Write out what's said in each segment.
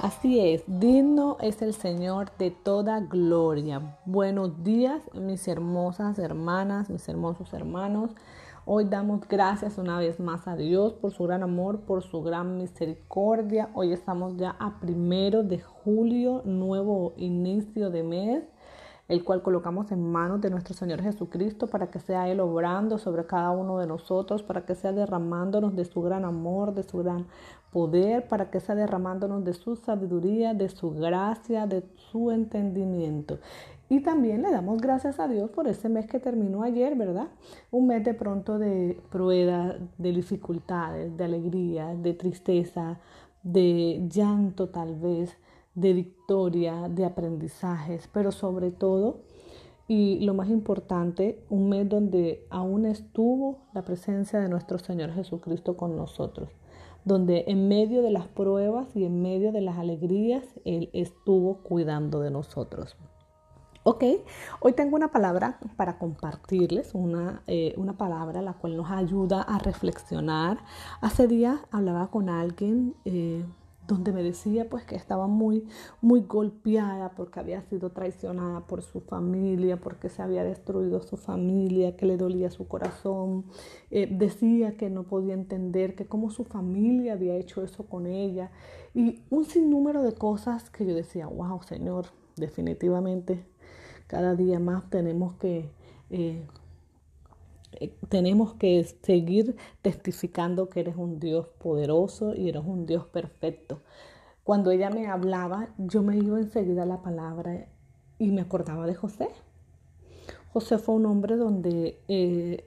Así es, digno es el Señor de toda gloria. Buenos días, mis hermosas hermanas, mis hermosos hermanos. Hoy damos gracias una vez más a Dios por su gran amor, por su gran misericordia. Hoy estamos ya a primero de julio, nuevo inicio de mes el cual colocamos en manos de nuestro Señor Jesucristo para que sea Él obrando sobre cada uno de nosotros, para que sea derramándonos de su gran amor, de su gran poder, para que sea derramándonos de su sabiduría, de su gracia, de su entendimiento. Y también le damos gracias a Dios por ese mes que terminó ayer, ¿verdad? Un mes de pronto de pruebas, de dificultades, de alegría, de tristeza, de llanto tal vez, de victoria, de aprendizajes, pero sobre todo, y lo más importante, un mes donde aún estuvo la presencia de nuestro Señor Jesucristo con nosotros, donde en medio de las pruebas y en medio de las alegrías, Él estuvo cuidando de nosotros. Ok, hoy tengo una palabra para compartirles, una, eh, una palabra la cual nos ayuda a reflexionar. Hace días hablaba con alguien eh, donde me decía pues que estaba muy, muy golpeada porque había sido traicionada por su familia, porque se había destruido su familia, que le dolía su corazón. Eh, decía que no podía entender que cómo su familia había hecho eso con ella. Y un sinnúmero de cosas que yo decía, wow, Señor, definitivamente cada día más tenemos que... Eh, eh, tenemos que seguir testificando que eres un Dios poderoso y eres un Dios perfecto. Cuando ella me hablaba, yo me iba enseguida a la palabra y me acordaba de José. José fue un hombre donde eh,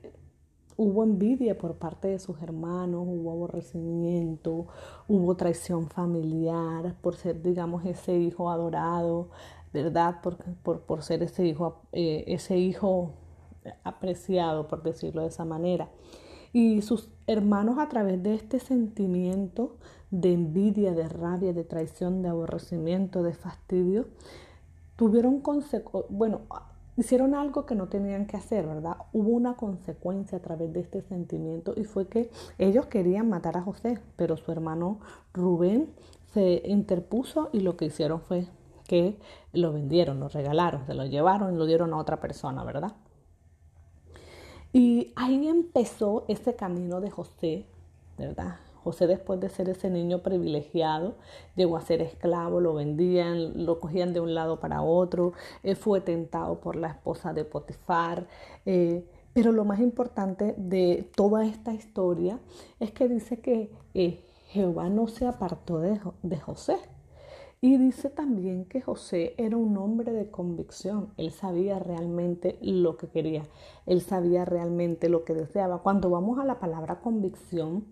hubo envidia por parte de sus hermanos, hubo aborrecimiento, hubo traición familiar por ser, digamos, ese hijo adorado, ¿verdad? Por, por, por ser ese hijo, eh, ese hijo apreciado, por decirlo de esa manera. Y sus hermanos a través de este sentimiento de envidia, de rabia, de traición, de aborrecimiento, de fastidio, tuvieron consecuencias, bueno, hicieron algo que no tenían que hacer, ¿verdad? Hubo una consecuencia a través de este sentimiento y fue que ellos querían matar a José, pero su hermano Rubén se interpuso y lo que hicieron fue que lo vendieron, lo regalaron, se lo llevaron y lo dieron a otra persona, ¿verdad? Y ahí empezó ese camino de José, ¿verdad? José después de ser ese niño privilegiado, llegó a ser esclavo, lo vendían, lo cogían de un lado para otro, eh, fue tentado por la esposa de Potifar. Eh, pero lo más importante de toda esta historia es que dice que eh, Jehová no se apartó de, de José. Y dice también que José era un hombre de convicción. Él sabía realmente lo que quería. Él sabía realmente lo que deseaba. Cuando vamos a la palabra convicción,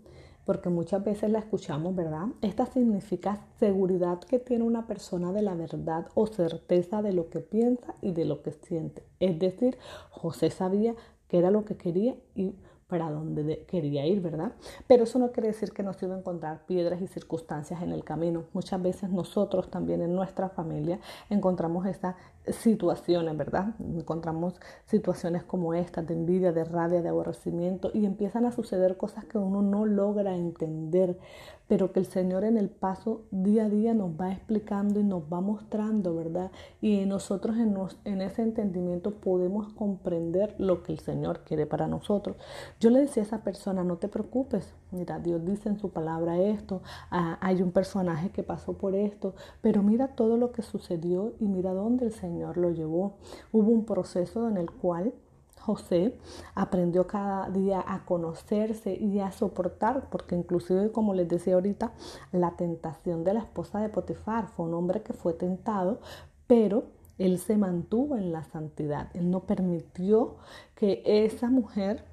porque muchas veces la escuchamos, ¿verdad? Esta significa seguridad que tiene una persona de la verdad o certeza de lo que piensa y de lo que siente. Es decir, José sabía que era lo que quería y para donde quería ir, ¿verdad? Pero eso no quiere decir que no se iba a encontrar piedras y circunstancias en el camino. Muchas veces nosotros también en nuestra familia encontramos estas situaciones, ¿verdad? Encontramos situaciones como estas de envidia, de rabia, de aborrecimiento y empiezan a suceder cosas que uno no logra entender, pero que el Señor en el paso día a día nos va explicando y nos va mostrando, ¿verdad? Y nosotros en, en ese entendimiento podemos comprender lo que el Señor quiere para nosotros. Yo le decía a esa persona, no te preocupes, mira, Dios dice en su palabra esto, ah, hay un personaje que pasó por esto, pero mira todo lo que sucedió y mira dónde el Señor lo llevó. Hubo un proceso en el cual José aprendió cada día a conocerse y a soportar, porque inclusive, como les decía ahorita, la tentación de la esposa de Potifar fue un hombre que fue tentado, pero él se mantuvo en la santidad. Él no permitió que esa mujer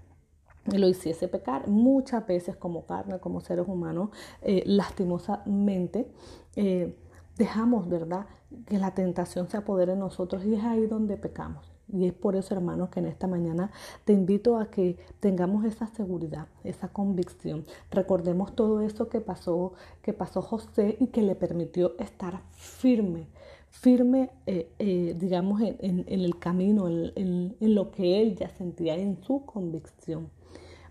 lo hiciese pecar. Muchas veces como carne, como seres humanos, eh, lastimosamente eh, dejamos, ¿verdad? Que la tentación se apodere en nosotros y es ahí donde pecamos. Y es por eso, hermanos, que en esta mañana te invito a que tengamos esa seguridad, esa convicción. Recordemos todo eso que pasó, que pasó José y que le permitió estar firme, firme, eh, digamos, en, el camino, en, en lo que él ya sentía, en su convicción.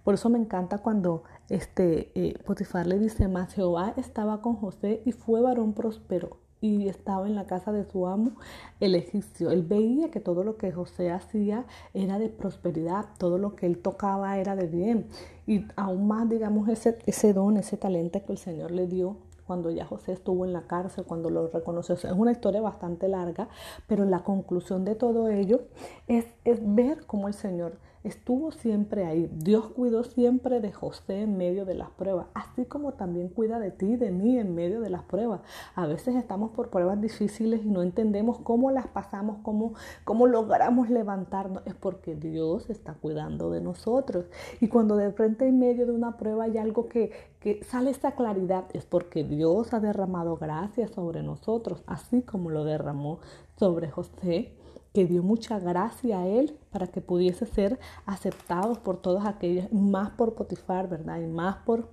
Por eso me encanta cuando este, eh, Potifar le dice más, Jehová estaba con José y fue varón próspero y estaba en la casa de su amo, el egipcio. Él veía que todo lo que José hacía era de prosperidad, todo lo que él tocaba era de bien. Y aún más, digamos, ese, ese don, ese talento que el Señor le dio cuando ya José estuvo en la cárcel, cuando lo reconoció. es una historia bastante larga, pero la conclusión de todo ello es, ver cómo el Señor estuvo siempre ahí. Dios cuidó siempre de José en medio de las pruebas, así como también cuida de ti de mí en medio de las pruebas. A veces estamos por pruebas difíciles y no entendemos cómo las pasamos, cómo, cómo logramos levantarnos. Es porque Dios está cuidando de nosotros. Y cuando de frente en medio de una prueba hay algo que, que sale esa claridad, es porque Dios ha derramado gracia sobre nosotros, así como lo derramó sobre José que dio mucha gracia a él para que pudiese ser aceptado por todos aquellos, más por Potifar, ¿verdad? Y más por,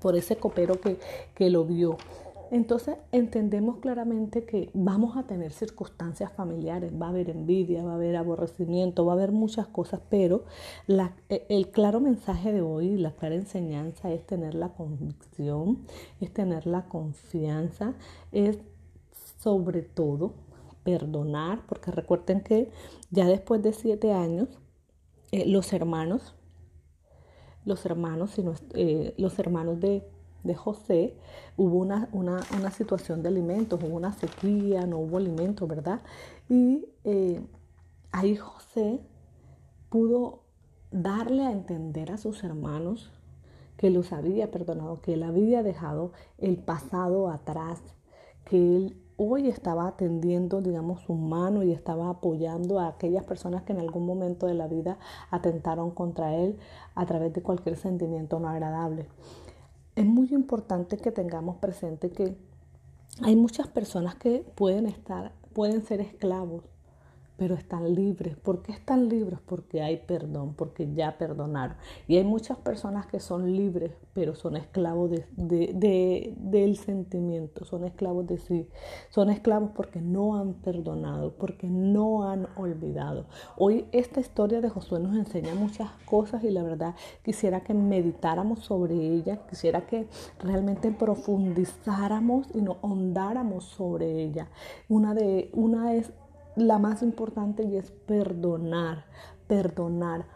por ese copero que, que lo vio. Entonces entendemos claramente que vamos a tener circunstancias familiares, va a haber envidia, va a haber aborrecimiento, va a haber muchas cosas, pero e, el claro mensaje de hoy, la clara enseñanza es tener la convicción, es tener la confianza, es sobre todo perdonar, porque recuerden que ya después de siete años, eh, los hermanos, los hermanos, eh, los hermanos de, José, hubo una, una, situación de alimentos, hubo una sequía, no hubo alimentos, ¿verdad? Y eh, ahí José pudo darle a entender a sus hermanos que los había perdonado, que él había dejado el pasado atrás, que él hoy estaba atendiendo, digamos, su mano y estaba apoyando a aquellas personas que en algún momento de la vida atentaron contra él a través de cualquier sentimiento no agradable. Es muy importante que tengamos presente que hay muchas personas que pueden estar, pueden ser esclavos pero están libres. ¿Por qué están libres? Porque hay perdón, porque ya perdonaron. Y hay muchas personas que son libres, pero son esclavos de, del sentimiento, son esclavos de sí, son esclavos porque no han perdonado, porque no han olvidado. Hoy esta historia de Josué nos enseña muchas cosas y la verdad quisiera que meditáramos sobre ella, quisiera que realmente profundizáramos y nos hondáramos sobre ella. Una, de, una es la más importante y es perdonar, perdonar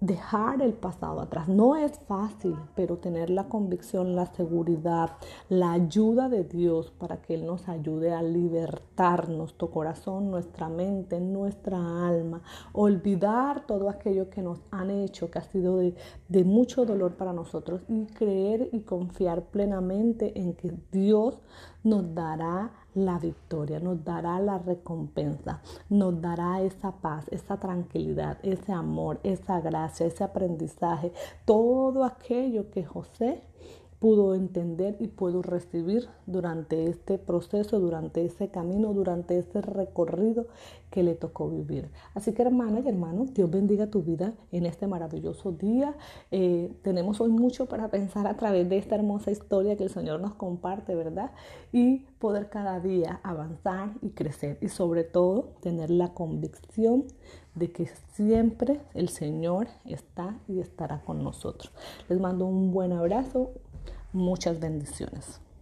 dejar el pasado atrás. No es fácil, pero tener la convicción, la seguridad, la ayuda de Dios para que Él nos ayude a libertar nuestro corazón, nuestra mente, nuestra alma, olvidar todo aquello que nos han hecho, que ha sido de, de mucho dolor para nosotros y creer y confiar plenamente en que Dios nos dará la victoria, nos dará la recompensa, nos dará esa paz, esa tranquilidad, ese amor, esa gracia, ese aprendizaje, todo aquello que José pudo entender y pudo recibir durante este proceso, durante ese camino, durante ese recorrido que le tocó vivir. Así que hermana y hermano, Dios bendiga tu vida en este maravilloso día. Eh, tenemos hoy mucho para pensar a través de esta hermosa historia que el Señor nos comparte, ¿verdad? Y poder cada día avanzar y crecer y sobre todo tener la convicción de que siempre el Señor está y estará con nosotros. Les mando un buen abrazo, Muchas bendiciones.